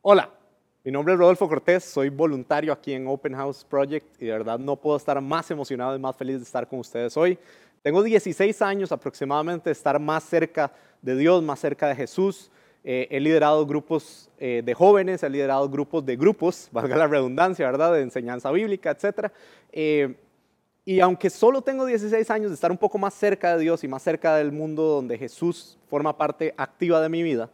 Hola, mi nombre es Rodolfo Cortés, soy voluntario aquí en Open House Project y de verdad no puedo estar más emocionado y más feliz de estar con ustedes hoy. Tengo 16 años aproximadamente de estar más cerca de Dios, más cerca de Jesús. Eh, he liderado grupos eh, de jóvenes, he liderado grupos de grupos, valga la redundancia, ¿verdad? De enseñanza bíblica, etc. Eh, y aunque solo tengo 16 años de estar un poco más cerca de Dios y más cerca del mundo donde Jesús forma parte activa de mi vida,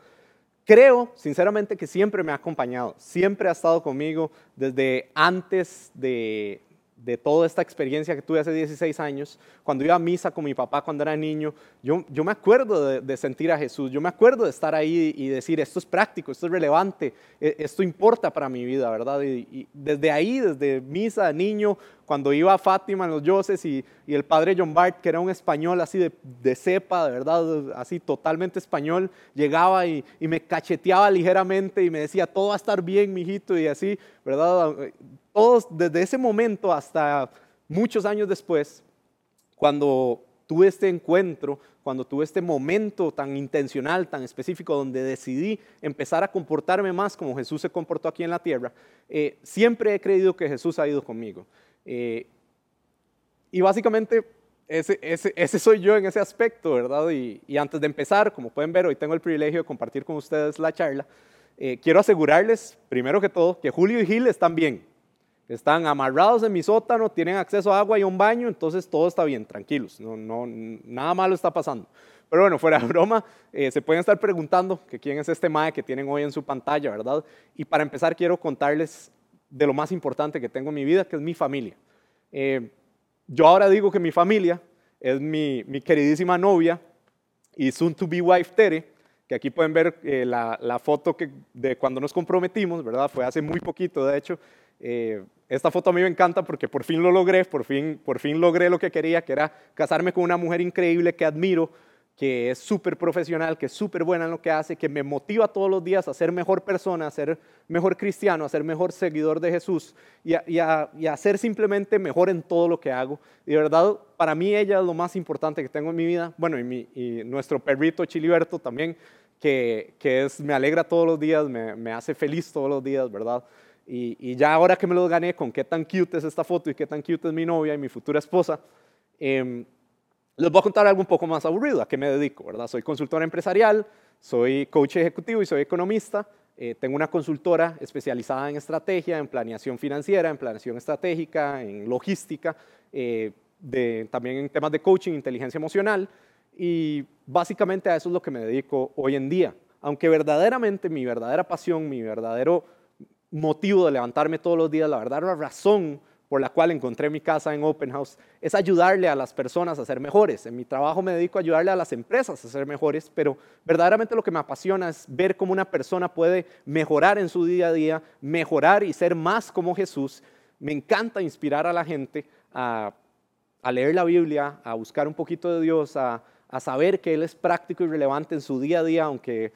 creo sinceramente que siempre me ha acompañado, siempre ha estado conmigo desde antes de, de toda esta experiencia que tuve hace 16 años, cuando iba a misa con mi papá cuando era niño, yo, yo me acuerdo de, sentir a Jesús, yo me acuerdo de estar ahí y decir, esto es práctico, esto es relevante, e, esto importa para mi vida, ¿verdad? Y, desde ahí, desde misa, niño, cuando iba a Fátima en los Yoses y, y, el padre John Bart, que era un español así de, de cepa, de verdad, así totalmente español, llegaba y, y me cacheteaba ligeramente y me decía, todo va a estar bien, mijito, y así, ¿verdad? todos, desde ese momento hasta muchos años después, cuando tuve este encuentro, cuando tuve este momento tan intencional, tan específico, donde decidí empezar a comportarme más como Jesús se comportó aquí en la tierra, eh, siempre he creído que Jesús ha ido conmigo. Eh, y básicamente ese, soy yo en ese aspecto, ¿verdad? Y, antes de empezar, como pueden ver, hoy tengo el privilegio de compartir con ustedes la charla. Eh, quiero asegurarles, primero que todo, que Julio y Gil están bien están amarrados en mi sótano, tienen acceso a agua y a un baño, entonces todo está bien, tranquilos, no, no, nada malo está pasando. Pero bueno, fuera de broma, eh, se pueden estar preguntando que quién es este MAE que tienen hoy en su pantalla, ¿verdad? Y para empezar quiero contarles de lo más importante que tengo en mi vida, que es mi familia. Eh, yo ahora digo que mi familia es mi, mi, queridísima novia y soon to be wife Tere, que aquí pueden ver eh, la, la, foto que, de cuando nos comprometimos, ¿verdad? Fue hace muy poquito, de hecho. Eh, esta foto a mí me encanta porque por fin lo logré, por fin, por fin logré lo que quería, que era casarme con una mujer increíble que admiro, que es súper profesional, que es súper buena en lo que hace, que me motiva todos los días a ser mejor persona, a ser mejor cristiano, a ser mejor seguidor de Jesús y a, ser simplemente mejor en todo lo que hago. Y de verdad, para mí ella es lo más importante que tengo en mi vida. Bueno, y, nuestro perrito Chiliberto también, que, es, me alegra todos los días, me, hace feliz todos los días, ¿verdad? Y, ya ahora que me lo gané con qué tan cute es esta foto y qué tan cute es mi novia y mi futura esposa, em, les voy a contar algo un poco más aburrido, a qué me dedico, ¿verdad? Soy consultor empresarial, soy coach ejecutivo y soy economista. Eh, tengo una consultora especializada en estrategia, en planeación financiera, en planeación estratégica, en logística, eh, de, también en temas de coaching, inteligencia emocional. Y básicamente a eso es lo que me dedico hoy en día. Aunque verdaderamente mi verdadera pasión, mi verdadero motivo de levantarme todos los días, la verdad, la razón por la cual encontré mi casa en Open House es ayudarle a las personas a ser mejores. En mi trabajo me dedico a ayudarle a las empresas a ser mejores, pero verdaderamente lo que me apasiona es ver cómo una persona puede mejorar en su día a día, mejorar y ser más como Jesús. Me encanta inspirar a la gente a, leer la Biblia, a buscar un poquito de Dios, a, saber que Él es práctico y relevante en su día a día, aunque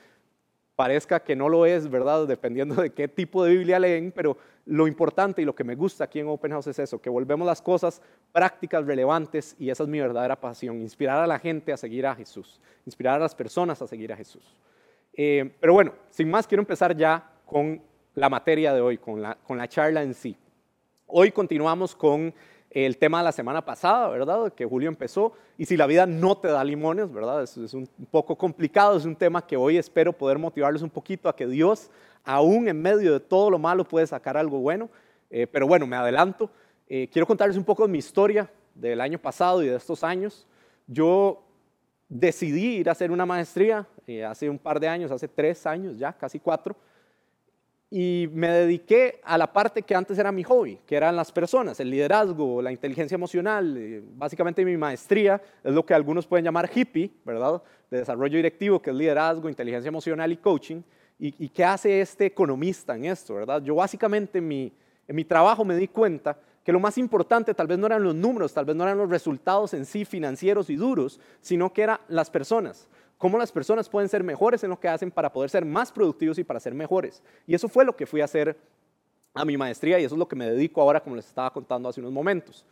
parezca que no lo es, ¿verdad? Dependiendo de qué tipo de Biblia leen, pero lo importante y lo que me gusta aquí en Open House es eso, que volvemos las cosas prácticas, relevantes, y esa es mi verdadera pasión, inspirar a la gente a seguir a Jesús, inspirar a las personas a seguir a Jesús. Eh, pero bueno, sin más, quiero empezar ya con la materia de hoy, con la, con la charla en sí. Hoy continuamos con el tema de la semana pasada, ¿verdad? Que Julio empezó. Y si la vida no te da limones, ¿verdad? Es, un poco complicado, es un tema que hoy espero poder motivarles un poquito a que Dios, aún en medio de todo lo malo, puede sacar algo bueno. Eh, pero bueno, me adelanto. Eh, quiero contarles un poco de mi historia del año pasado y de estos años. Yo decidí ir a hacer una maestría eh, hace un par de años, hace tres años ya, casi cuatro y me dediqué a la parte que antes era mi hobby, que eran las personas, el liderazgo, la inteligencia emocional. Eh, básicamente mi maestría es lo que algunos pueden llamar hippie, ¿verdad? De desarrollo directivo, que es liderazgo, inteligencia emocional y coaching. ¿Y, qué hace este economista en esto, verdad? Yo básicamente en mi, en mi trabajo me di cuenta que lo más importante tal vez no eran los números, tal vez no eran los resultados en sí financieros y duros, sino que eran las personas cómo las personas pueden ser mejores en lo que hacen para poder ser más productivos y para ser mejores. Y eso fue lo que fui a hacer a mi maestría y eso es lo que me dedico ahora, como les estaba contando hace unos momentos.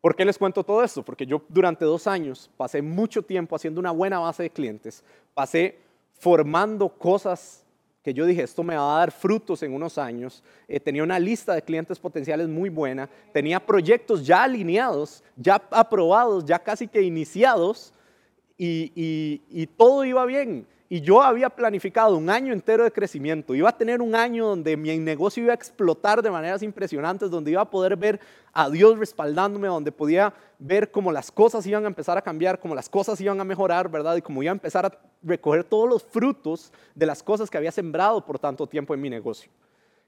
¿Por qué les cuento todo esto? Porque yo durante dos años pasé mucho tiempo haciendo una buena base de clientes, pasé formando cosas que yo dije, esto me va a dar frutos en unos años. Eh, tenía una lista de clientes potenciales muy buena, tenía proyectos ya alineados, ya aprobados, ya casi que iniciados, y todo iba bien. Y yo había planificado un año entero de crecimiento. Iba a tener un año donde mi negocio iba a explotar de maneras impresionantes, donde iba a poder ver a Dios respaldándome, donde podía ver cómo las cosas iban a empezar a cambiar, cómo las cosas iban a mejorar, ¿verdad? Y cómo iba a empezar a recoger todos los frutos de las cosas que había sembrado por tanto tiempo en mi negocio.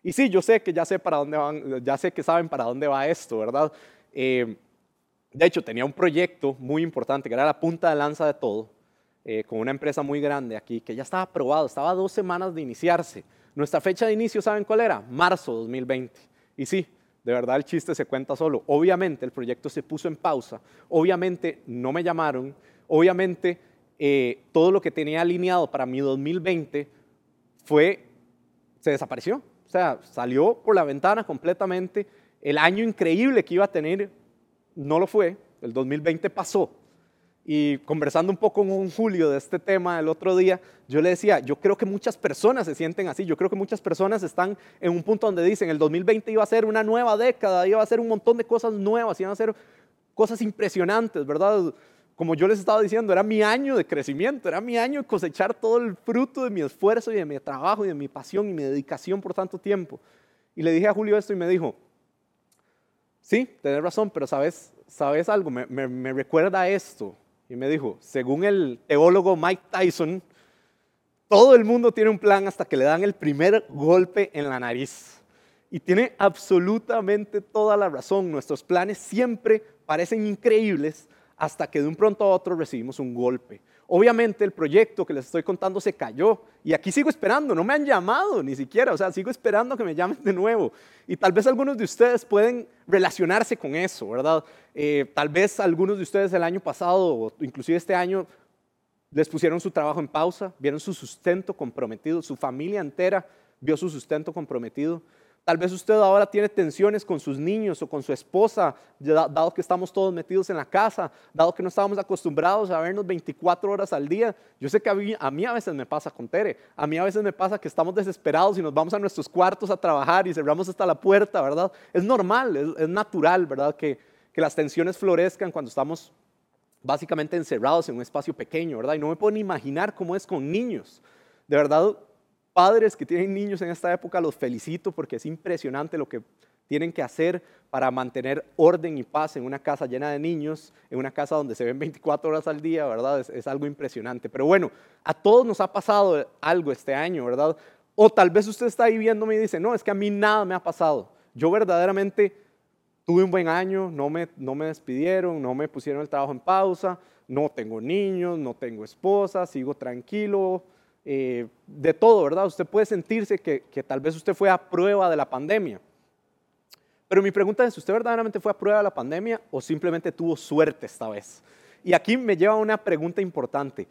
Y sí, yo sé que ya sé para dónde van, ya sé que saben para dónde va esto, ¿verdad? Eh, de hecho, tenía un proyecto muy importante que era la punta de lanza de todo eh, con una empresa muy grande aquí, que ya estaba aprobado, estaba a dos semanas de iniciarse. Nuestra fecha de inicio, ¿saben cuál era? Marzo 2020. Y sí, de verdad el chiste se cuenta solo. Obviamente el proyecto se puso en pausa, obviamente no me llamaron, obviamente eh, todo lo que tenía alineado para mi 2020 fue, se desapareció. O sea, salió por la ventana completamente. El año increíble que iba a tener no lo fue. El 2020 pasó. Y conversando un poco con Julio de este tema el otro día, yo le decía, yo creo que muchas personas se sienten así, yo creo que muchas personas están en un punto donde dicen, el 2020 iba a ser una nueva década, iba a ser un montón de cosas nuevas, iban a ser cosas impresionantes, ¿verdad? Como yo les estaba diciendo, era mi año de crecimiento, era mi año de cosechar todo el fruto de mi esfuerzo y de mi trabajo y de mi pasión y mi dedicación por tanto tiempo. Y le dije a Julio esto y me dijo, sí, tenés razón, pero sabes, sabes algo, me, me, me recuerda esto y me dijo, según el teólogo Mike Tyson, todo el mundo tiene un plan hasta que le dan el primer golpe en la nariz. Y tiene absolutamente toda la razón. Nuestros planes siempre parecen increíbles hasta que de un pronto a otro recibimos un golpe. Obviamente el proyecto que les estoy contando se cayó y aquí sigo esperando, no me han llamado ni siquiera, o sea, sigo esperando que me llamen de nuevo. Y tal vez algunos de ustedes pueden relacionarse con eso, ¿verdad? Eh, tal vez algunos de ustedes el año pasado o inclusive este año les pusieron su trabajo en pausa, vieron su sustento comprometido, su familia entera vio su sustento comprometido. Tal vez usted ahora tiene tensiones con sus niños o con su esposa, dado que estamos todos metidos en la casa, dado que no estábamos acostumbrados a vernos 24 horas al día. Yo sé que a mí, a mí, a veces me pasa con Tere, a mí a veces me pasa que estamos desesperados y nos vamos a nuestros cuartos a trabajar y cerramos hasta la puerta, ¿verdad? Es normal, es, natural, ¿verdad? Que, que las tensiones florezcan cuando estamos básicamente encerrados en un espacio pequeño, ¿verdad? Y no me puedo imaginar cómo es con niños. De verdad, padres que tienen niños en esta época, los felicito porque es impresionante lo que tienen que hacer para mantener orden y paz en una casa llena de niños, en una casa donde se ven 24 horas al día, ¿verdad? Es, algo impresionante. Pero bueno, a todos nos ha pasado algo este año, ¿verdad? O tal vez usted está ahí viéndome y dice, no, es que a mí nada me ha pasado. Yo verdaderamente tuve un buen año, no me, no me despidieron, no me pusieron el trabajo en pausa, no tengo niños, no tengo esposa, sigo tranquilo, eh, de todo, ¿verdad? Usted puede sentirse que, tal vez usted fue a prueba de la pandemia. Pero mi pregunta es, ¿usted verdaderamente fue a prueba de la pandemia o simplemente tuvo suerte esta vez? Y aquí me lleva a una pregunta importante.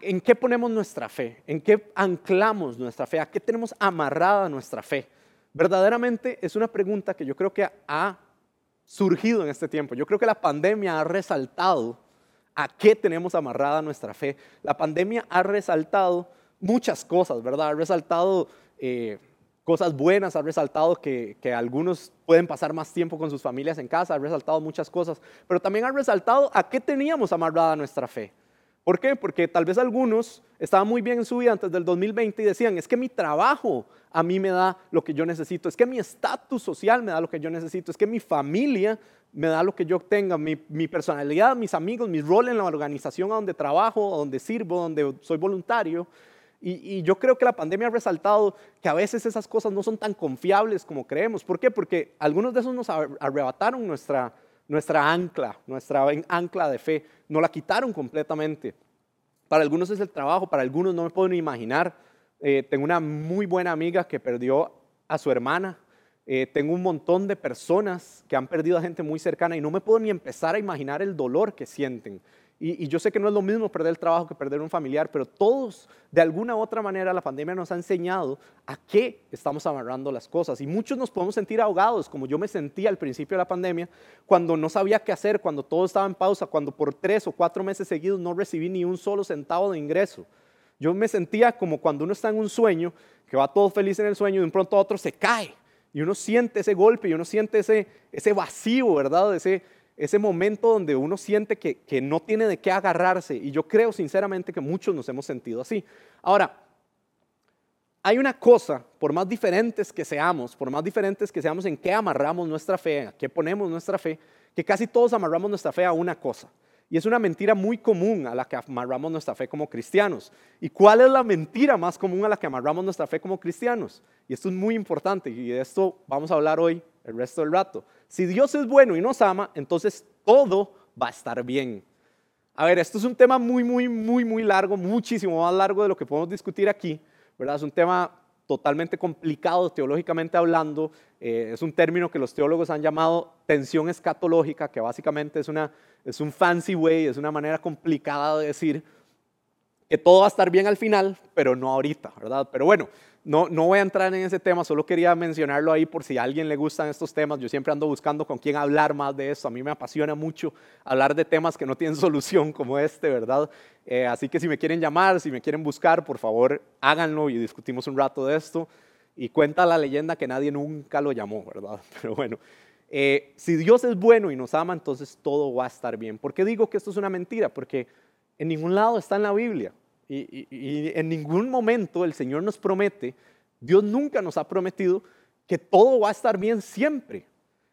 ¿En qué ponemos nuestra fe? ¿En qué anclamos nuestra fe? ¿A qué tenemos amarrada nuestra fe? Verdaderamente es una pregunta que yo creo que ha surgido en este tiempo. Yo creo que la pandemia ha resaltado a qué tenemos amarrada nuestra fe. La pandemia ha resaltado muchas cosas, ¿verdad? Ha resaltado eh, cosas buenas, ha resaltado que, que, algunos pueden pasar más tiempo con sus familias en casa, ha resaltado muchas cosas, pero también ha resaltado a qué teníamos amarrada nuestra fe. ¿Por qué? Porque tal vez algunos estaban muy bien en su vida antes del 2020 y decían, es que mi trabajo a mí me da lo que yo necesito, es que mi estatus social me da lo que yo necesito, es que mi familia me da lo que yo tenga, mi, personalidad, mis amigos, mi rol en la organización a donde trabajo, a donde sirvo, donde soy voluntario. Y, yo creo que la pandemia ha resaltado que a veces esas cosas no son tan confiables como creemos. ¿Por qué? Porque algunos de esos nos arrebataron nuestra, nuestra ancla, nuestra ancla de fe, nos la quitaron completamente. Para algunos es el trabajo, para algunos no me puedo ni imaginar. Eh, tengo una muy buena amiga que perdió a su hermana eh, tengo un montón de personas que han perdido a gente muy cercana y no me puedo ni empezar a imaginar el dolor que sienten. Y, yo sé que no es lo mismo perder el trabajo que perder un familiar, pero todos, de alguna u otra manera, la pandemia nos ha enseñado a qué estamos amarrando las cosas. Y muchos nos podemos sentir ahogados, como yo me sentía al principio de la pandemia, cuando no sabía qué hacer, cuando todo estaba en pausa, cuando por tres o cuatro meses seguidos no recibí ni un solo centavo de ingreso. Yo me sentía como cuando uno está en un sueño, que va todo feliz en el sueño y de un pronto a otro se cae. Y uno siente ese golpe y uno siente ese, ese vacío, ¿verdad? Ese, ese momento donde uno siente que, que no tiene de qué agarrarse. Y yo creo sinceramente que muchos nos hemos sentido así. Ahora, hay una cosa, por más diferentes que seamos, por más diferentes que seamos en qué amarramos nuestra fe, en qué ponemos nuestra fe, que casi todos amarramos nuestra fe a una cosa. Y es una mentira muy común a la que amarramos nuestra fe como cristianos. ¿Y cuál es la mentira más común a la que amarramos nuestra fe como cristianos? Y esto es muy importante y de esto vamos a hablar hoy el resto del rato. Si Dios es bueno y nos ama, entonces todo va a estar bien. A ver, esto es un tema muy, muy, muy, muy largo, muchísimo más largo de lo que podemos discutir aquí. ¿verdad? Es un tema totalmente complicado teológicamente hablando. Eh, es un término que los teólogos han llamado tensión escatológica, que básicamente es, una, es un fancy way, es una manera complicada de decir que todo va a estar bien al final, pero no ahorita, ¿verdad? Pero bueno, no, no voy a entrar en ese tema, solo quería mencionarlo ahí por si a alguien le gustan estos temas. Yo siempre ando buscando con quién hablar más de esto. A mí me apasiona mucho hablar de temas que no tienen solución como este, ¿verdad? Eh, así que si me quieren llamar, si me quieren buscar, por favor, háganlo y discutimos un rato de esto. Y cuenta la leyenda que nadie nunca lo llamó, ¿verdad? Pero bueno, eh, si Dios es bueno y nos ama, entonces todo va a estar bien. ¿Por qué digo que esto es una mentira? Porque en ningún lado está en la Biblia. Y, en ningún momento el Señor nos promete, Dios nunca nos ha prometido que todo va a estar bien siempre.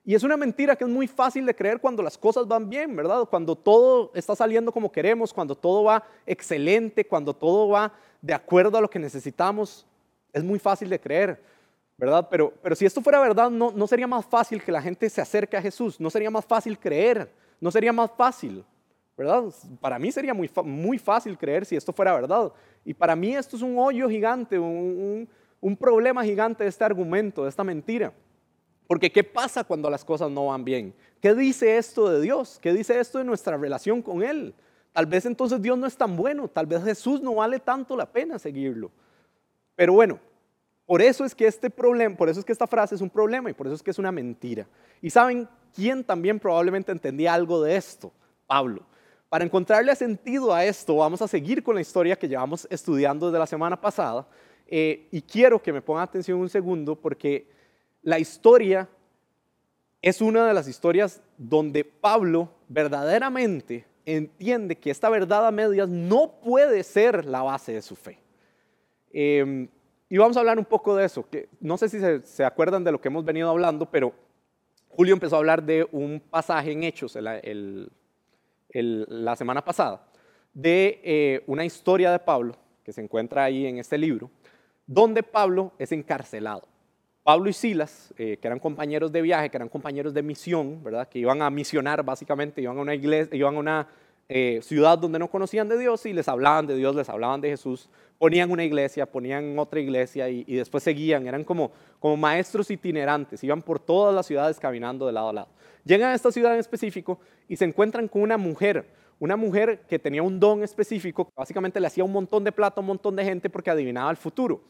Y es una mentira que es muy fácil de creer cuando las cosas van bien, ¿verdad? Cuando todo está saliendo como queremos, cuando todo va excelente, cuando todo va de acuerdo a lo que necesitamos, es muy fácil de creer, ¿verdad? Pero, pero si esto fuera verdad, no, no sería más fácil que la gente se acerque a Jesús, no sería más fácil creer, no sería más fácil. ¿Verdad? Para mí sería muy, muy fácil creer si esto fuera verdad. Y para mí esto es un hoyo gigante, un, un problema gigante de este argumento, de esta mentira. Porque ¿qué pasa cuando las cosas no van bien? ¿Qué dice esto de Dios? ¿Qué dice esto de nuestra relación con Él? Tal vez entonces Dios no es tan bueno, tal vez Jesús no vale tanto la pena seguirlo. Pero bueno, por eso es que este problema, por eso es que esta frase es un problema y por eso es que es una mentira. Y saben quién también probablemente entendía algo de esto? Pablo. Para encontrarle sentido a esto, vamos a seguir con la historia que llevamos estudiando desde la semana pasada. Eh, y quiero que me pongan atención un segundo porque la historia es una de las historias donde Pablo verdaderamente entiende que esta verdad a medias no puede ser la base de su fe. Em, y vamos a hablar un poco de eso, que no sé si se, acuerdan de lo que hemos venido hablando, pero Julio empezó a hablar de un pasaje en Hechos, el la semana pasada de eh, una historia de Pablo que se encuentra ahí en este libro, donde Pablo es encarcelado. Pablo y Silas, eh, que eran compañeros de viaje, que eran compañeros de misión, ¿verdad? que iban a misionar básicamente, iban a una iglesia, iban a una eh, ciudad donde no conocían de Dios y les hablaban de Dios, les hablaban de Jesús, ponían una iglesia, ponían otra iglesia y, y después seguían, eran como, como maestros itinerantes, iban por todas las ciudades caminando de lado a lado. Llegan a esta ciudad en específico y se encuentran con una mujer, una mujer que tenía un don específico, que básicamente le hacía un montón de plata a un montón de gente porque adivinaba el futuro.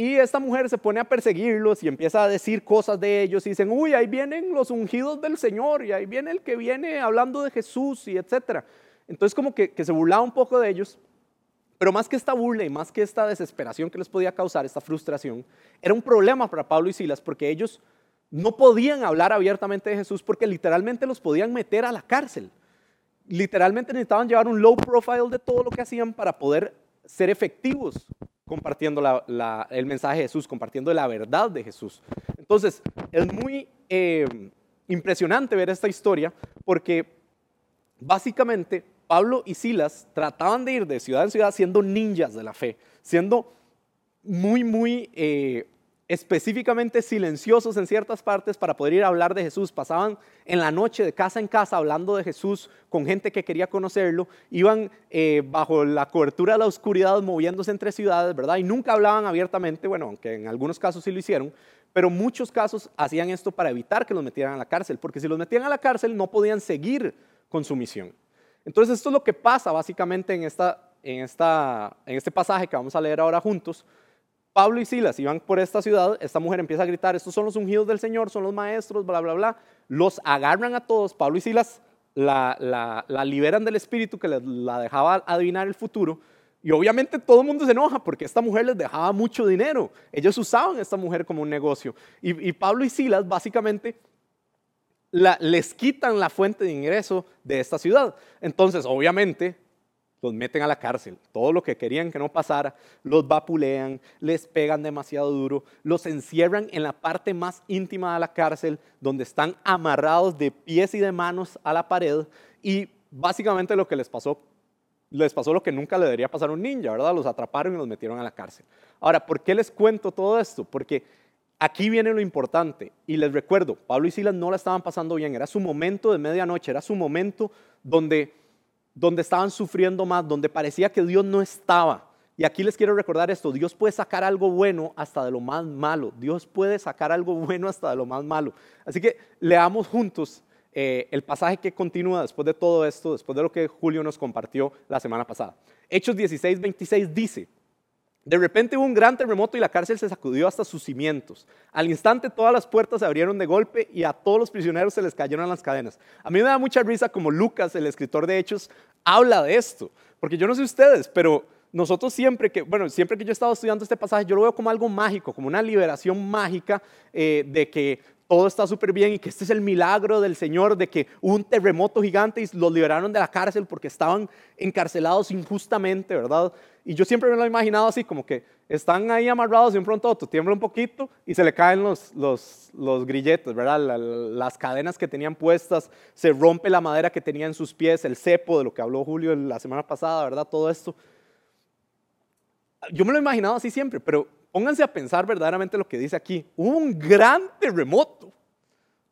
Y esta mujer se pone a perseguirlos y empieza a decir cosas de ellos y dicen, uy, ahí vienen los ungidos del Señor y ahí viene el que viene hablando de Jesús y etcétera. Entonces como que, que se burlaba un poco de ellos, pero más que esta burla y más que esta desesperación que les podía causar, esta frustración, era un problema para Pablo y Silas porque ellos no podían hablar abiertamente de Jesús porque literalmente los podían meter a la cárcel. Literalmente necesitaban llevar un low profile de todo lo que hacían para poder ser efectivos compartiendo el mensaje de Jesús, compartiendo la verdad de Jesús. Entonces, es muy eh, impresionante ver esta historia porque básicamente Pablo y Silas trataban de ir de ciudad en ciudad siendo ninjas de la fe, siendo muy, muy eh, específicamente silenciosos en ciertas partes para poder ir a hablar de Jesús. Pasaban en la noche de casa en casa hablando de Jesús con gente que quería conocerlo. Iban eh, bajo la cobertura de la oscuridad moviéndose entre ciudades, ¿verdad? Y nunca hablaban abiertamente, bueno, aunque en algunos casos sí lo hicieron, pero muchos casos hacían esto para evitar que los metieran a la cárcel, porque si los metían a la cárcel no podían seguir con su misión. Entonces esto es lo que pasa básicamente en, esta, en, esta, en este pasaje que vamos a leer ahora juntos. Pablo y Silas iban por esta ciudad, esta mujer empieza a gritar, estos son los ungidos del Señor, son los maestros, bla, bla, bla. Los agarran a todos, Pablo y Silas la, liberan del espíritu que la dejaba adivinar el futuro, Y obviamente todo el mundo se enoja porque esta mujer les dejaba mucho dinero. Ellos usaban a esta mujer como un negocio. Y, Pablo y Silas básicamente les quitan la fuente de ingreso de esta ciudad. Entonces, obviamente, los meten a la cárcel. Todo lo que querían que no pasara, los vapulean, les pegan demasiado duro, los encierran en la parte más íntima de la cárcel, donde están amarrados de pies y de manos a la pared. Y básicamente lo que les pasó les pasó lo que nunca le debería pasar a un ninja, ¿verdad? Los atraparon y los metieron a la cárcel. Ahora, ¿por qué les cuento todo esto? Porque aquí viene lo importante. Y les recuerdo, Pablo y Silas no la estaban pasando bien. Era su momento de medianoche, era su momento donde, donde estaban sufriendo más, donde parecía que Dios no estaba. Y aquí les quiero recordar esto, Dios puede sacar algo bueno hasta de lo más malo. Dios puede sacar algo bueno hasta de lo más malo. Así que leamos juntos eh, el pasaje que continúa después de todo esto, después de lo que Julio nos compartió la semana pasada. Hechos 16, 26 dice, de repente hubo un gran terremoto y la cárcel se sacudió hasta sus cimientos. Al instante todas las puertas se abrieron de golpe y a todos los prisioneros se les cayeron las cadenas. A mí me da mucha risa como Lucas, el escritor de Hechos, habla de esto, porque yo no sé ustedes, pero nosotros siempre que, bueno, siempre que yo he estado estudiando este pasaje, yo lo veo como algo mágico, como una liberación mágica eh, de que todo está súper bien y que este es el milagro del Señor de que un terremoto gigante y los liberaron de la cárcel porque estaban encarcelados injustamente, ¿verdad? Y yo siempre me lo he imaginado así, como que están ahí amarrados y un pronto otro tiembla un poquito y se le caen los, los, los grilletes, ¿verdad? las cadenas que tenían puestas, se rompe la madera que tenía en sus pies, el cepo de lo que habló Julio la semana pasada, ¿verdad? Todo esto. Yo me lo he imaginado así siempre, pero pónganse a pensar verdaderamente lo que dice aquí. Hubo un gran terremoto.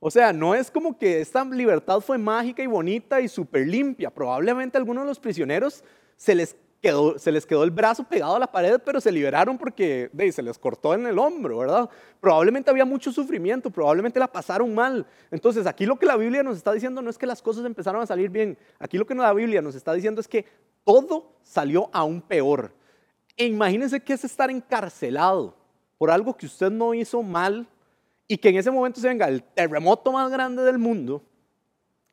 O sea, no es como que esta libertad fue mágica y bonita y súper limpia. Probablemente a algunos de los prisioneros se les, quedó, el brazo pegado a la pared, pero se liberaron porque se les cortó en el hombro, ¿verdad? Probablemente había mucho sufrimiento, probablemente la pasaron mal. Entonces, aquí lo que la Biblia nos está diciendo no es que las cosas empezaron a salir bien. Aquí lo que la Biblia nos está diciendo es que todo salió aún peor. E imagínense que es estar encarcelado por algo que usted no hizo mal y que en ese momento se venga el terremoto más grande del mundo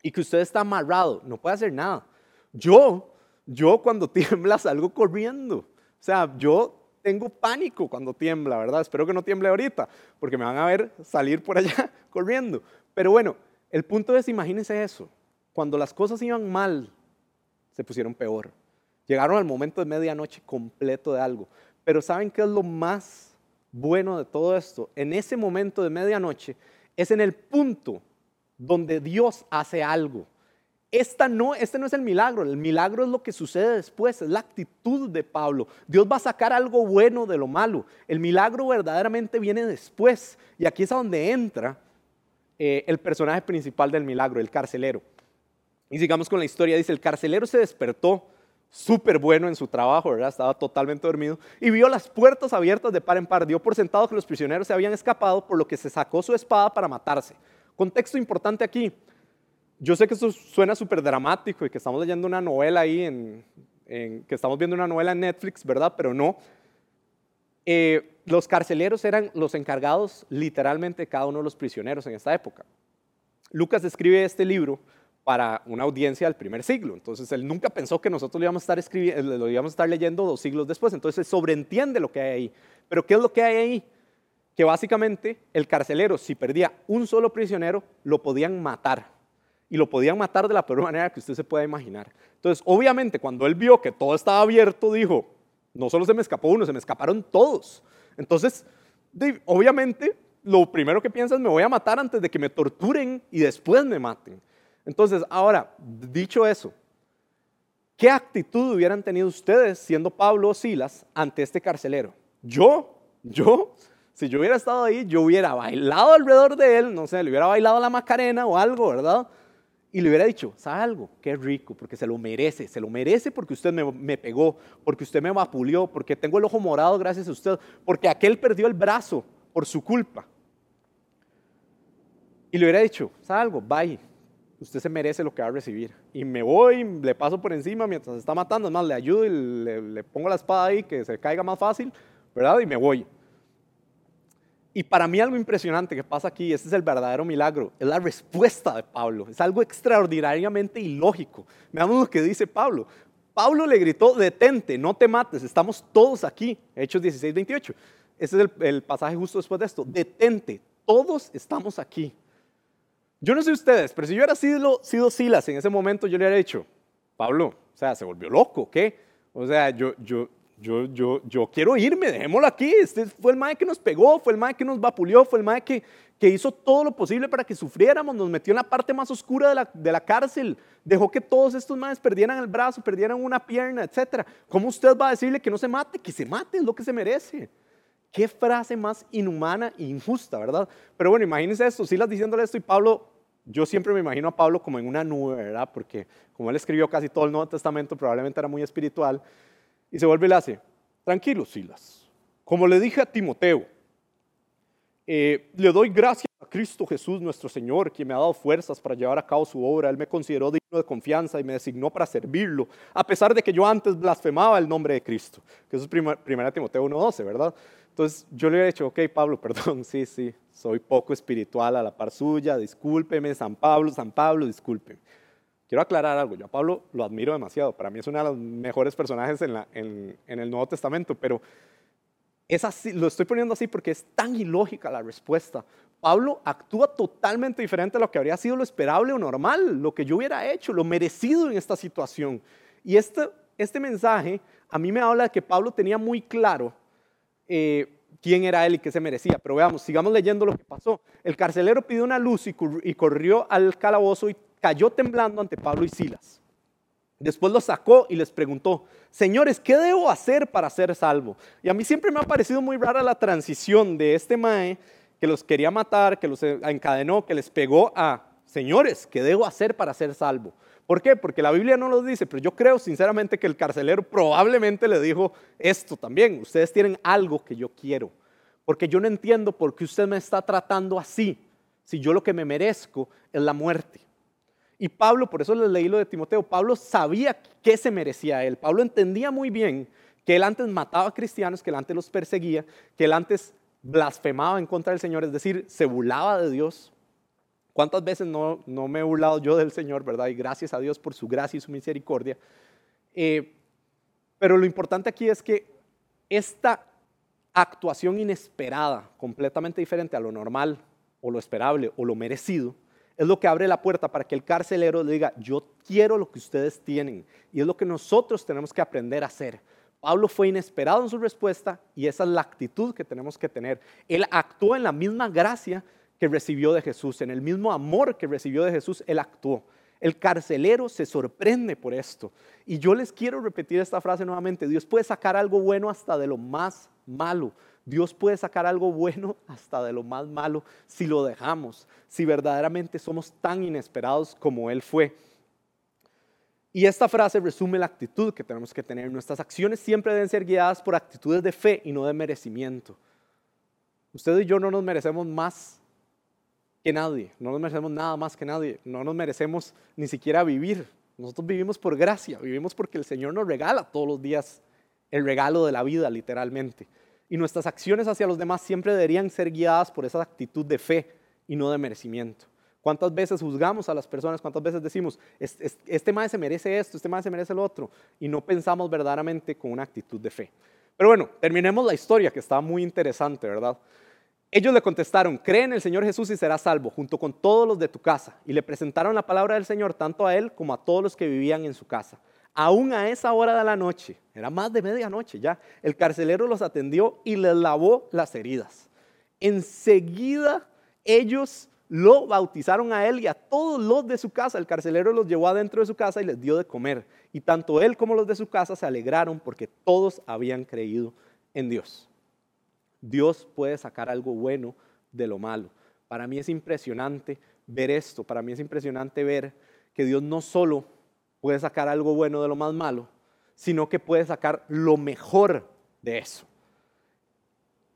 y que usted está amarrado, no puede hacer nada. Yo, yo cuando tiembla salgo corriendo. O sea, yo tengo pánico cuando tiembla, ¿verdad? Espero que no tiemble ahorita, porque me van a ver salir por allá corriendo. Pero bueno, el punto es, imagínense eso. Cuando las cosas iban mal, se pusieron peor. Llegaron al momento de medianoche completo de algo. Pero ¿saben qué es lo más bueno de todo esto? En ese momento de medianoche es en el punto donde Dios hace algo. Esta no, este no es el milagro, el milagro es lo que sucede después, es la actitud de Pablo. Dios va a sacar algo bueno de lo malo. El milagro verdaderamente viene después. Y aquí es a donde entra eh, el personaje principal del milagro, el carcelero. Y sigamos con la historia. Dice, el carcelero se despertó súper bueno en su trabajo, ¿verdad? Estaba totalmente dormido y vio las puertas abiertas de par en par. Dio por sentado que los prisioneros se habían escapado, por lo que se sacó su espada para matarse. Contexto importante aquí. Yo sé que esto suena súper dramático y que estamos leyendo una novela ahí, en, que estamos viendo una novela en Netflix, ¿verdad? Pero no. Eh, los carceleros eran los encargados literalmente de cada uno de los prisioneros en esta época. Lucas escribe este libro para una audiencia del primer siglo. Entonces él nunca pensó que nosotros lo íbamos a estar, eh, lo íbamos a estar leyendo dos siglos después. Entonces él sobreentiende lo que hay ahí. Pero ¿qué es lo que hay ahí? Que básicamente el carcelero, si perdía un solo prisionero, lo podían matar. Y lo podían matar de la peor manera que usted se pueda imaginar. Entonces, obviamente, cuando él vio que todo estaba abierto, dijo, no solo se me escapó uno, se me escaparon todos. Entonces, obviamente, lo primero que piensa es, me voy a matar antes de que me torturen y después me maten. Entonces, ahora, dicho eso, ¿qué actitud hubieran tenido ustedes siendo Pablo o Silas ante este carcelero? Yo, yo, si yo hubiera estado ahí, yo hubiera bailado alrededor de él, no sé, le hubiera bailado la macarena o algo, ¿verdad? Y le hubiera dicho, ¿sabe algo? Qué rico, porque se lo merece, se lo merece porque usted me, pegó, porque usted me vapuleó, porque tengo el ojo morado gracias a usted, porque aquel perdió el brazo por su culpa. Y le hubiera dicho, ¿sabe algo? Bye, usted se merece lo que va a recibir. Y me voy, le paso por encima mientras está matando, es más, le ayudo y le, pongo la espada ahí que se caiga más fácil, ¿verdad? Y me voy. Y para mí algo impresionante que pasa aquí, este es el verdadero milagro, es la respuesta de Pablo. Es algo extraordinariamente ilógico. Veamos lo que dice Pablo. Pablo le gritó, detente, no te mates, estamos todos aquí. Hechos 16, 28. Ese es el, pasaje justo después de esto. Detente, todos estamos aquí. Yo no sé ustedes, pero si yo hubiera sido, Silas en ese momento, yo le hubiera dicho, Pablo, o sea, se volvió loco, ¿qué? O sea, yo, yo, yo, yo, yo quiero irme, dejémoslo aquí. Este fue el mae que nos pegó, fue el mae que nos vapuleó, fue el mae que, que hizo todo lo posible para que sufriéramos, nos metió en la parte más oscura de la, de la cárcel, dejó que todos estos maes perdieran el brazo, perdieran una pierna, etc. ¿Cómo usted va a decirle que no se mate? Que se mate, es lo que se merece. Qué frase más inhumana e injusta, ¿verdad? Pero bueno, imagínense esto, Silas diciéndole esto y Pablo, yo siempre me imagino a Pablo como en una nube, ¿verdad? Porque como él escribió casi todo el Nuevo Testamento, probablemente era muy espiritual. Y se vuelve y le hace, tranquilo, Silas. Como le dije a Timoteo, eh, le doy gracias a Cristo Jesús nuestro Señor, quien me ha dado fuerzas para llevar a cabo su obra. Él me consideró digno de confianza y me designó para servirlo, a pesar de que yo antes blasfemaba el nombre de Cristo. Que eso es 1 Timoteo 1.12, ¿verdad? Entonces yo le he dicho, ok, Pablo, perdón, sí, sí, soy poco espiritual a la par suya, discúlpeme, San Pablo, San Pablo, discúlpeme. Quiero aclarar algo, yo a Pablo lo admiro demasiado, para mí es uno de los mejores personajes en, en el Nuevo Testamento, pero es así, lo estoy poniendo así porque es tan ilógica la respuesta. Pablo actúa totalmente diferente a lo que habría sido lo esperable o normal, lo que yo hubiera hecho, lo merecido en esta situación. Y este, este mensaje a mí me habla de que Pablo tenía muy claro eh, quién era él y qué se merecía. Pero veamos, sigamos leyendo lo que pasó. El carcelero pidió una luz y corrió al calabozo y cayó temblando ante Pablo y Silas. Después los sacó y les preguntó, señores, ¿qué debo hacer para ser salvo? Y a mí siempre me ha parecido muy rara la transición de este Mae que los quería matar, que los encadenó, que les pegó a, señores, ¿qué debo hacer para ser salvo? ¿Por qué? Porque la Biblia no lo dice, pero yo creo sinceramente que el carcelero probablemente le dijo esto también, ustedes tienen algo que yo quiero, porque yo no entiendo por qué usted me está tratando así, si yo lo que me merezco es la muerte. Y Pablo, por eso les leí lo de Timoteo, Pablo sabía qué se merecía a él. Pablo entendía muy bien que él antes mataba a cristianos, que él antes los perseguía, que él antes blasfemaba en contra del Señor, es decir, se burlaba de Dios. ¿Cuántas veces no, no me he burlado yo del Señor, verdad? Y gracias a Dios por su gracia y su misericordia. Eh, pero lo importante aquí es que esta actuación inesperada, completamente diferente a lo normal o lo esperable o lo merecido, es lo que abre la puerta para que el carcelero le diga, yo quiero lo que ustedes tienen. Y es lo que nosotros tenemos que aprender a hacer. Pablo fue inesperado en su respuesta y esa es la actitud que tenemos que tener. Él actuó en la misma gracia que recibió de Jesús, en el mismo amor que recibió de Jesús, él actuó. El carcelero se sorprende por esto. Y yo les quiero repetir esta frase nuevamente. Dios puede sacar algo bueno hasta de lo más malo. Dios puede sacar algo bueno hasta de lo más malo si lo dejamos, si verdaderamente somos tan inesperados como Él fue. Y esta frase resume la actitud que tenemos que tener. Nuestras acciones siempre deben ser guiadas por actitudes de fe y no de merecimiento. Usted y yo no nos merecemos más que nadie, no nos merecemos nada más que nadie, no nos merecemos ni siquiera vivir. Nosotros vivimos por gracia, vivimos porque el Señor nos regala todos los días el regalo de la vida, literalmente. Y nuestras acciones hacia los demás siempre deberían ser guiadas por esa actitud de fe y no de merecimiento. ¿Cuántas veces juzgamos a las personas? ¿Cuántas veces decimos, este, este se merece esto, este maestro se merece lo otro? Y no pensamos verdaderamente con una actitud de fe. Pero bueno, terminemos la historia que está muy interesante, ¿verdad? Ellos le contestaron, cree en el Señor Jesús y serás salvo, junto con todos los de tu casa. Y le presentaron la palabra del Señor tanto a él como a todos los que vivían en su casa aún a esa hora de la noche, era más de medianoche ya, el carcelero los atendió y les lavó las heridas. Enseguida ellos lo bautizaron a él y a todos los de su casa. El carcelero los llevó adentro de su casa y les dio de comer. Y tanto él como los de su casa se alegraron porque todos habían creído en Dios. Dios puede sacar algo bueno de lo malo. Para mí es impresionante ver esto, para mí es impresionante ver que Dios no solo puede sacar algo bueno de lo más malo, sino que puede sacar lo mejor de eso.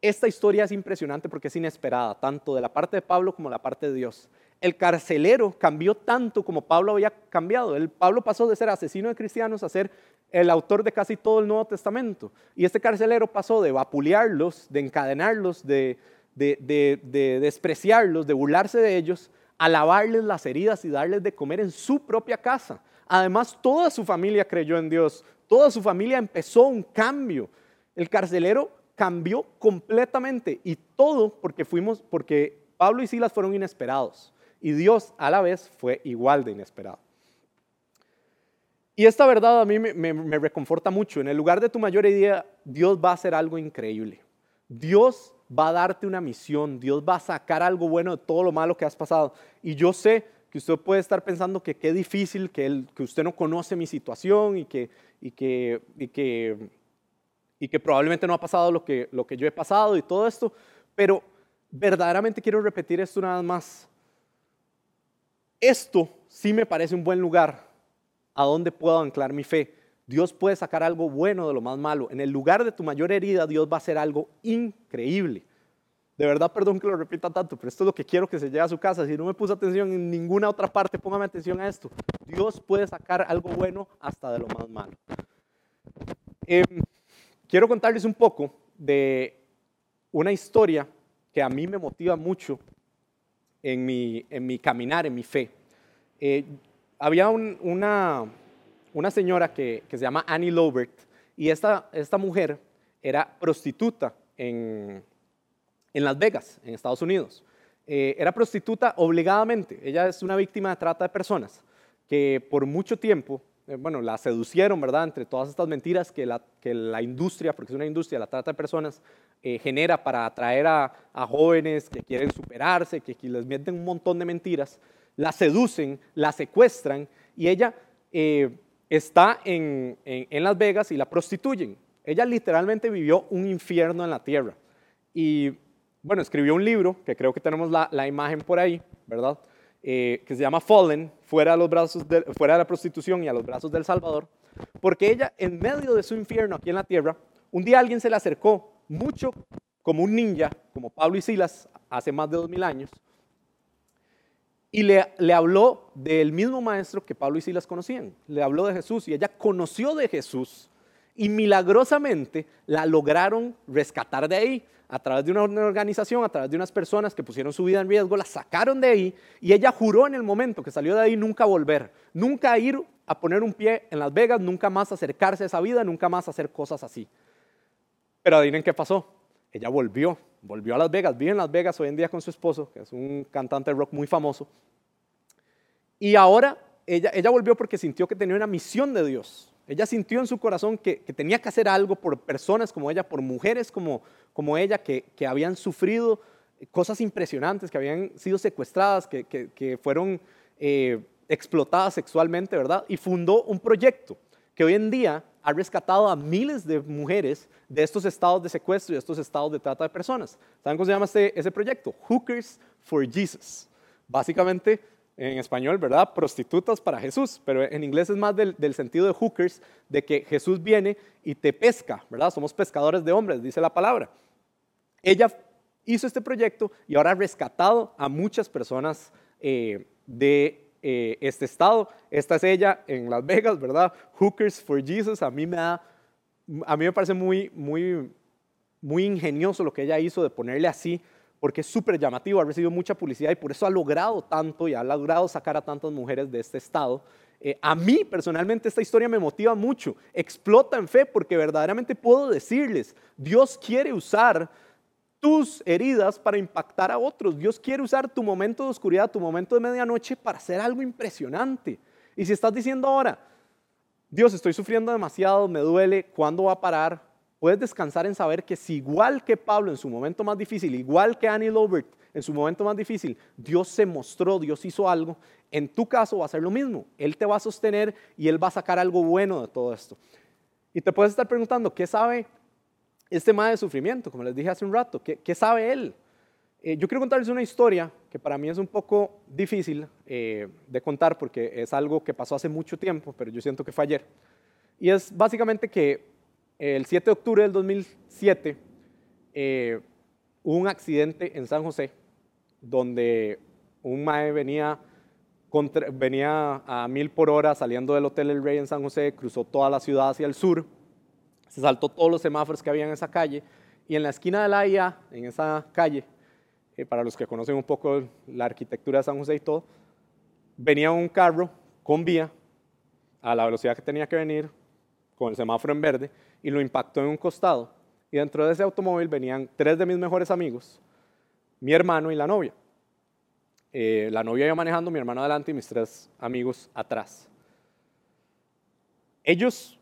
Esta historia es impresionante porque es inesperada, tanto de la parte de Pablo como de la parte de Dios. El carcelero cambió tanto como Pablo había cambiado. El, Pablo pasó de ser asesino de cristianos a ser el autor de casi todo el Nuevo Testamento. Y este carcelero pasó de vapulearlos, de encadenarlos, de, de despreciarlos, de burlarse de ellos, a lavarles las heridas y darles de comer en su propia casa Además, toda su familia creyó en Dios, toda su familia empezó un cambio. El carcelero cambió completamente y todo porque fuimos, porque Pablo y Silas fueron inesperados y Dios a la vez fue igual de inesperado. Y esta verdad a mí me, reconforta mucho. En el lugar de tu mayor idea, Dios va a hacer algo increíble. Dios va a darte una misión, Dios va a sacar algo bueno de todo lo malo que has pasado. Y yo sé que usted puede estar pensando que qué difícil, que, usted no conoce mi situación y que, y que, y que, y que probablemente no ha pasado lo que, lo que yo he pasado y todo esto, pero verdaderamente quiero repetir esto una vez más. Esto sí me parece un buen lugar a donde puedo anclar mi fe. Dios puede sacar algo bueno de lo más malo. En el lugar de tu mayor herida, Dios va a hacer algo increíble. De verdad, perdón que lo repita tanto, pero esto es lo que quiero que se lleve a su casa. Si no me puse atención en ninguna otra parte, póngame atención a esto. Dios puede sacar algo bueno hasta de lo más malo. Em, quiero contarles un poco de una historia que a mí me motiva mucho en mi, en mi caminar, en mi fe. Eh, había una, una señora que, se llama Annie Lobert y esta, esta mujer era prostituta en, en Las Vegas, en Estados Unidos. Eh, era prostituta obligadamente. Ella es una víctima de trata de personas que por mucho tiempo, bueno, la seducieron, ¿verdad? Entre todas estas mentiras que la, la industria, porque es una industria, la trata de personas, eh, genera para atraer a, jóvenes que quieren superarse, que, les mienten un montón de mentiras la seducen, la secuestran y ella eh, está en, Las Vegas y la prostituyen. Ella literalmente vivió un infierno en la tierra. Y bueno, escribió un libro, que creo que tenemos la, imagen por ahí, ¿verdad? Eh, que se llama Fallen, fuera de, los brazos fuera de la prostitución y a los brazos del Salvador, porque ella, en medio de su infierno aquí en la tierra, un día alguien se le acercó mucho como un ninja, como Pablo y Silas hace más de dos mil años, y le, le, habló del mismo maestro que Pablo y Silas conocían. Le habló de Jesús y ella conoció de Jesús y milagrosamente la lograron rescatar de ahí a través de una organización, a través de unas personas que pusieron su vida en riesgo, la sacaron de ahí y ella juró en el momento que salió de ahí nunca volver, nunca ir a poner un pie en Las Vegas, nunca más acercarse a esa vida, nunca más hacer cosas así. Pero adivinen qué pasó. Ella volvió volvió a Las Vegas, vive en Las Vegas hoy en día con su esposo, que es un cantante de rock muy famoso. Y ahora ella, ella volvió porque sintió que tenía una misión de Dios. Ella sintió en su corazón que, tenía que hacer algo por personas como ella, por mujeres como, como ella, que, que habían sufrido cosas impresionantes, que habían sido secuestradas, que, que fueron eh, explotadas sexualmente, ¿verdad? Y fundó un proyecto que hoy en día ha rescatado a miles de mujeres de estos estados de secuestro y de estos estados de trata de personas. ¿Saben cómo se llama este, ese proyecto? Hookers for Jesus. Básicamente, en español, ¿verdad? Prostitutas para Jesús, pero en inglés es más del, sentido de hookers, de que Jesús viene y te pesca, ¿verdad? Somos pescadores de hombres, dice la palabra. Ella hizo este proyecto y ahora ha rescatado a muchas personas eh, de eh, este estado. Esta es ella en Las Vegas, ¿verdad? Hookers for Jesus. A mí me da, a mí me parece muy, muy, muy ingenioso lo que ella hizo de ponerle así, porque es súper llamativo, ha recibido mucha publicidad y por eso ha logrado tanto y ha logrado sacar a tantas mujeres de este estado. Eh, a mí personalmente esta historia me motiva mucho, explota en fe porque verdaderamente puedo decirles, Dios quiere usar tus heridas para impactar a otros. Dios quiere usar tu momento de oscuridad, tu momento de medianoche para hacer algo impresionante. Y si estás diciendo ahora, Dios, estoy sufriendo demasiado, me duele, ¿cuándo va a parar? Puedes descansar en saber que si igual que Pablo en su momento más difícil, igual que Annie Lobert en su momento más difícil, Dios se mostró, Dios hizo algo, en tu caso va a ser lo mismo. Él te va a sostener y Él va a sacar algo bueno de todo esto. Y te puedes estar preguntando, ¿qué sabe este tema de sufrimiento, como les dije hace un rato. ¿Qué, sabe él? Eh, yo quiero contarles una historia que para mí es un poco difícil eh, de contar porque es algo que pasó hace mucho tiempo, pero yo siento que fue ayer. Y es básicamente que el 7 de octubre del 2007 eh, hubo un accidente en San José donde un mae venía, venía a mil por hora saliendo del Hotel El Rey en San José, cruzó toda la ciudad hacia el sur se saltó todos los semáforos que había en esa calle y en la esquina de la IA, en esa calle, eh, para los que conocen un poco la arquitectura de San José y todo, venía un carro con vía a la velocidad que tenía que venir, con el semáforo en verde, y lo impactó en un costado. Y dentro de ese automóvil venían tres de mis mejores amigos, mi hermano y la novia. Eh, la novia iba manejando, mi hermano adelante y mis tres amigos atrás. Ellos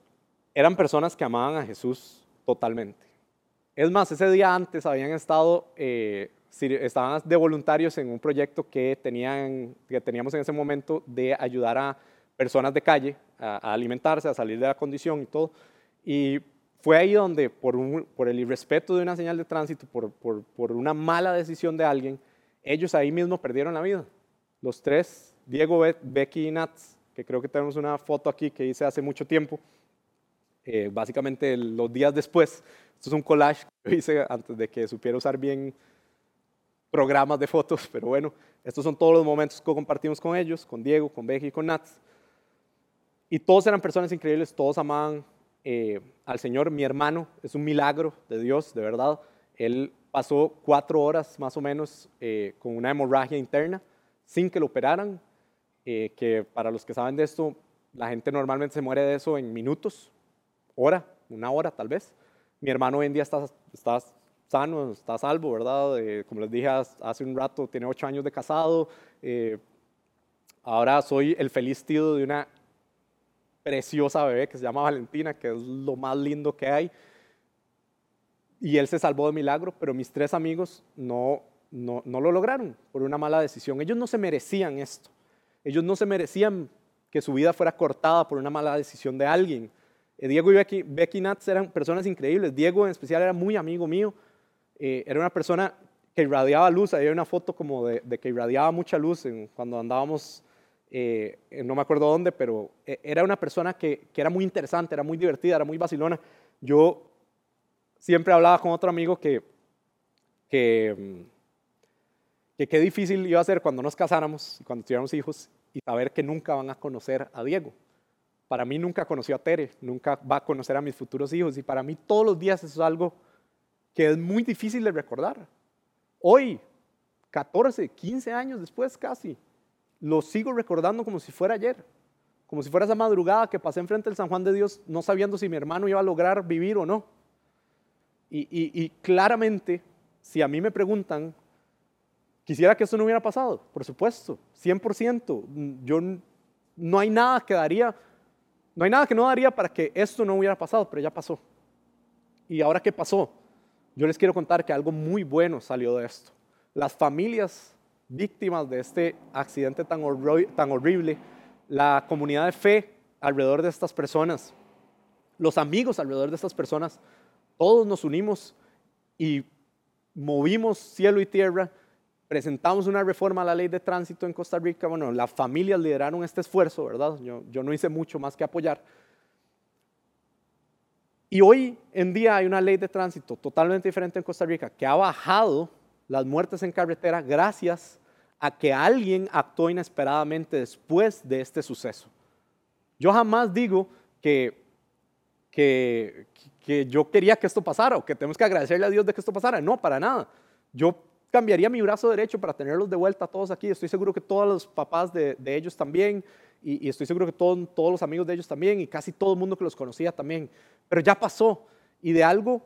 eran personas que amaban a Jesús totalmente. Es más, ese día antes habían estado, eh, estaban de voluntarios en un proyecto que, tenían, que teníamos en ese momento de ayudar a personas de calle a, alimentarse, a salir de la condición y todo. Y fue ahí donde, por, el irrespeto de una señal de tránsito, por, una mala decisión de alguien, ellos ahí mismo perdieron la vida. Los tres, Diego, Becky y Nats, que creo que tenemos una foto aquí que hice hace mucho tiempo, eh, básicamente los días después. Esto es un collage que hice antes de que supiera usar bien programas de fotos, pero bueno, estos son todos los momentos que compartimos con ellos, con Diego, con Becky y con Nats. Y todos eran personas increíbles, todos amaban eh, al Señor. Mi hermano es un milagro de Dios, de verdad. Él pasó cuatro horas más o menos eh, con una hemorragia interna sin que lo operaran, eh, que para los que saben de esto, la gente normalmente se muere de eso en minutos, hora, una hora tal vez. Mi hermano hoy en día está, está sano, está salvo, ¿verdad? como les dije hace un rato, tiene ocho años de casado. ahora soy el feliz tío de una preciosa bebé que se llama Valentina, que es lo más lindo que hay. Y él se salvó de milagro, pero mis tres amigos no, no, no lo lograron por una mala decisión. Ellos no se merecían esto. Ellos no se merecían que su vida fuera cortada por una mala decisión de alguien. Eh, Diego y Becky, Becky Nats eran personas increíbles. Diego en especial era muy amigo mío. Eh, era una persona que irradiaba luz. Hay una foto como de, que irradiaba mucha luz cuando andábamos eh, no me acuerdo dónde, pero eh, era una persona que, era muy interesante, era muy divertida, era muy vacilona. Yo siempre hablaba con otro amigo que, que, que qué difícil iba a ser cuando nos casáramos, cuando tuviéramos hijos, y saber que nunca van a conocer a Diego. Para mí nunca conoció a Tere, nunca va a conocer a mis futuros hijos, y para mí todos los días eso es algo que es muy difícil de recordar. Hoy, 14, 15 años después casi, lo sigo recordando como si fuera ayer, como si fuera esa madrugada que pasé enfrente del San Juan de Dios no sabiendo si mi hermano iba a lograr vivir o no. Y, claramente, si a mí me preguntan, quisiera que eso no hubiera pasado, por supuesto, 100%. Yo no hay nada que daría, no hay nada que no daría para que esto no hubiera pasado, pero ya pasó. Y ahora que pasó, yo les quiero contar que algo muy bueno salió de esto. Las familias víctimas de este accidente tan, horrible, la comunidad de fe alrededor de estas personas, los amigos alrededor de estas personas, todos nos unimos y movimos cielo y tierra, presentamos una reforma a la ley de tránsito en Costa Rica, bueno, las familias lideraron este esfuerzo, ¿verdad? Yo no hice mucho más que apoyar. Y hoy en día hay una ley de tránsito totalmente diferente en Costa Rica que ha bajado las muertes en carretera gracias a que alguien actuó inesperadamente después de este suceso. Yo jamás digo que, que, yo quería que esto pasara o que tenemos que agradecerle a Dios de que esto pasara. No, para nada. Yo cambiaría mi brazo derecho para tenerlos de vuelta todos aquí. Estoy seguro que todos los papás de, de ellos también y, estoy seguro que todos los amigos de ellos también y casi todo el mundo que los conocía también. Pero ya pasó y de algo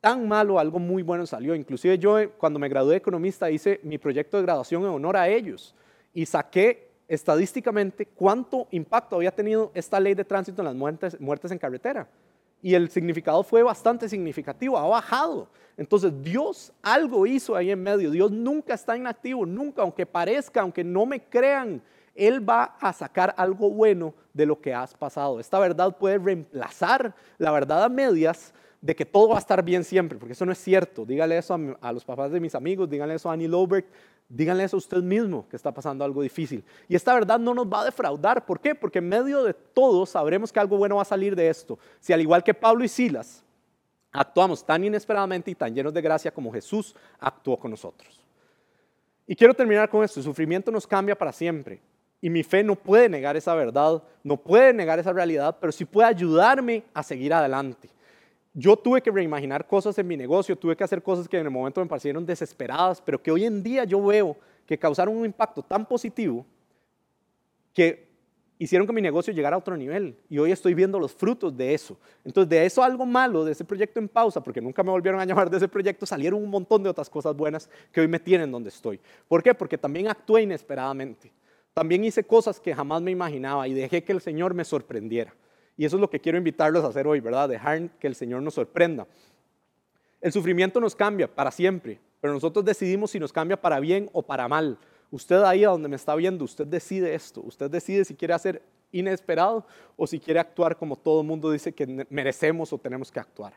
tan malo, algo muy bueno salió. Inclusive yo eh, cuando me gradué de economista hice mi proyecto de graduación en honor a ellos y saqué estadísticamente cuánto impacto había tenido esta ley de tránsito en las muertes, muertes en carretera. Y el significado fue bastante significativo, ha bajado. Entonces Dios algo hizo ahí en medio. Dios nunca está inactivo, nunca, aunque parezca, aunque no me crean. Él va a sacar algo bueno de lo que has pasado. Esta verdad puede reemplazar la verdad a medias, de que todo va a estar bien siempre, porque eso no es cierto. Dígale eso a, los papás de mis amigos, díganle eso a Annie Lobert, díganle eso a usted mismo que está pasando algo difícil. Y esta verdad no nos va a defraudar. ¿Por qué? Porque en medio de todo sabremos que algo bueno va a salir de esto. Si al igual que Pablo y Silas, actuamos tan inesperadamente y tan llenos de gracia como Jesús actuó con nosotros. Y quiero terminar con esto. El sufrimiento nos cambia para siempre. Y mi fe no puede negar esa verdad, no puede negar esa realidad, pero sí puede ayudarme a seguir adelante yo tuve que reimaginar cosas en mi negocio, tuve que hacer cosas que en el momento me parecieron desesperadas, pero que hoy en día yo veo que causaron un impacto tan positivo que hicieron que mi negocio llegara a otro nivel y hoy estoy viendo los frutos de eso. Entonces, de eso algo malo, de ese proyecto en pausa, porque nunca me volvieron a llamar de ese proyecto, salieron un montón de otras cosas buenas que hoy me tienen donde estoy. ¿Por qué? Porque también actué inesperadamente. También hice cosas que jamás me imaginaba y dejé que el Señor me sorprendiera. Y eso es lo que quiero invitarlos a hacer hoy, ¿verdad? Dejar que el Señor nos sorprenda. El sufrimiento nos cambia para siempre, pero nosotros decidimos si nos cambia para bien o para mal. Usted ahí a donde me está viendo, usted decide esto. Usted decide si quiere hacer inesperado o si quiere actuar como todo el mundo dice que merecemos o tenemos que actuar.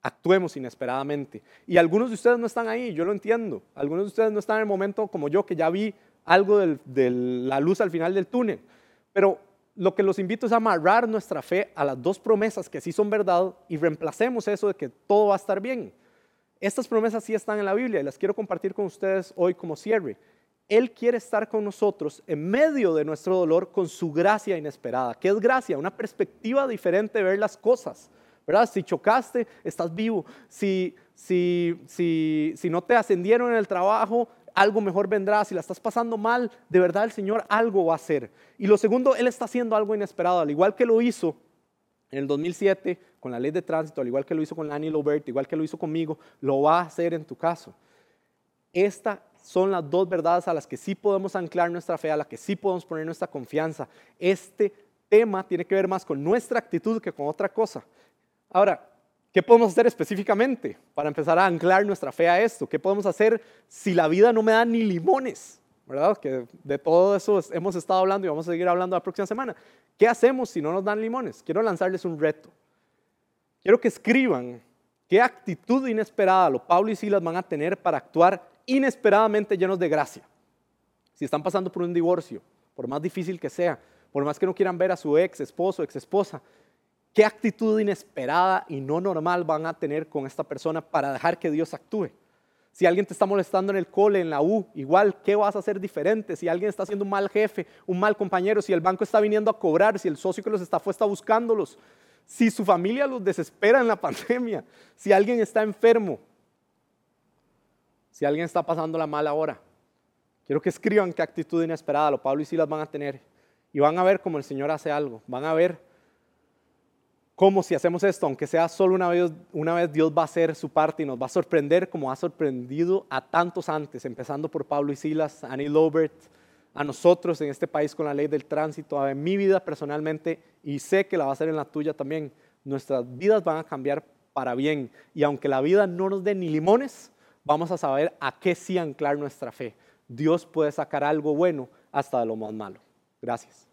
Actuemos inesperadamente. Y algunos de ustedes no están ahí, yo lo entiendo. Algunos de ustedes no están en el momento como yo, que ya vi algo de la luz al final del túnel. Pero lo que los invito es a amarrar nuestra fe a las dos promesas que sí son verdad y reemplacemos eso de que todo va a estar bien. Estas promesas sí están en la Biblia y las quiero compartir con ustedes hoy como cierre. Él quiere estar con nosotros en medio de nuestro dolor con su gracia inesperada. ¿Qué es gracia? Una perspectiva diferente de ver las cosas. ¿verdad? Si chocaste, estás vivo. Si, si, si, si no te ascendieron en el trabajo, algo mejor vendrá. Si la estás pasando mal, de verdad el Señor algo va a hacer. Y lo segundo, Él está haciendo algo inesperado, al igual que lo hizo en el 2007 con la ley de tránsito, al igual que lo hizo con Lani Lobert, igual que lo hizo conmigo, lo va a hacer en tu caso. Esta son las dos verdades a las que sí podemos anclar nuestra fe, a las que sí podemos poner nuestra confianza. Este tema tiene que ver más con nuestra actitud que con otra cosa. Ahora, ¿qué podemos hacer específicamente para empezar a anclar nuestra fe a esto? ¿Qué podemos hacer si la vida no me da ni limones? ¿Verdad? Que de todo eso hemos estado hablando y vamos a seguir hablando la próxima semana. ¿Qué hacemos si no nos dan limones? Quiero lanzarles un reto. Quiero que escriban qué actitud inesperada lo Pablo y Silas van a tener para actuar inesperadamente llenos de gracia. Si están pasando por un divorcio, por más difícil que sea, por más que no quieran ver a su ex esposo, ex esposa, ¿qué actitud inesperada y no normal van a tener con esta persona para dejar que Dios actúe? Si alguien te está molestando en el cole, en la U, igual, ¿qué vas a hacer diferente? Si alguien está siendo un mal jefe, un mal compañero, si el banco está viniendo a cobrar, si el socio que los está está buscándolos, si su familia los desespera en la pandemia, si alguien está enfermo, si alguien está pasando la mala hora. Quiero que escriban qué actitud inesperada lo Pablo y Silas van a tener. Y van a ver cómo el Señor hace algo. Van a ver cómo si hacemos esto, aunque sea solo una vez, una vez, Dios va a hacer su parte y nos va a sorprender como ha sorprendido a tantos antes, empezando por Pablo y Silas, Annie Lobert, a nosotros en este país con la ley del tránsito, a mi vida personalmente y sé que la va a hacer en la tuya también. Nuestras vidas van a cambiar para bien y aunque la vida no nos dé ni limones, vamos a saber a qué sí anclar nuestra fe. Dios puede sacar algo bueno hasta de lo más malo. Gracias.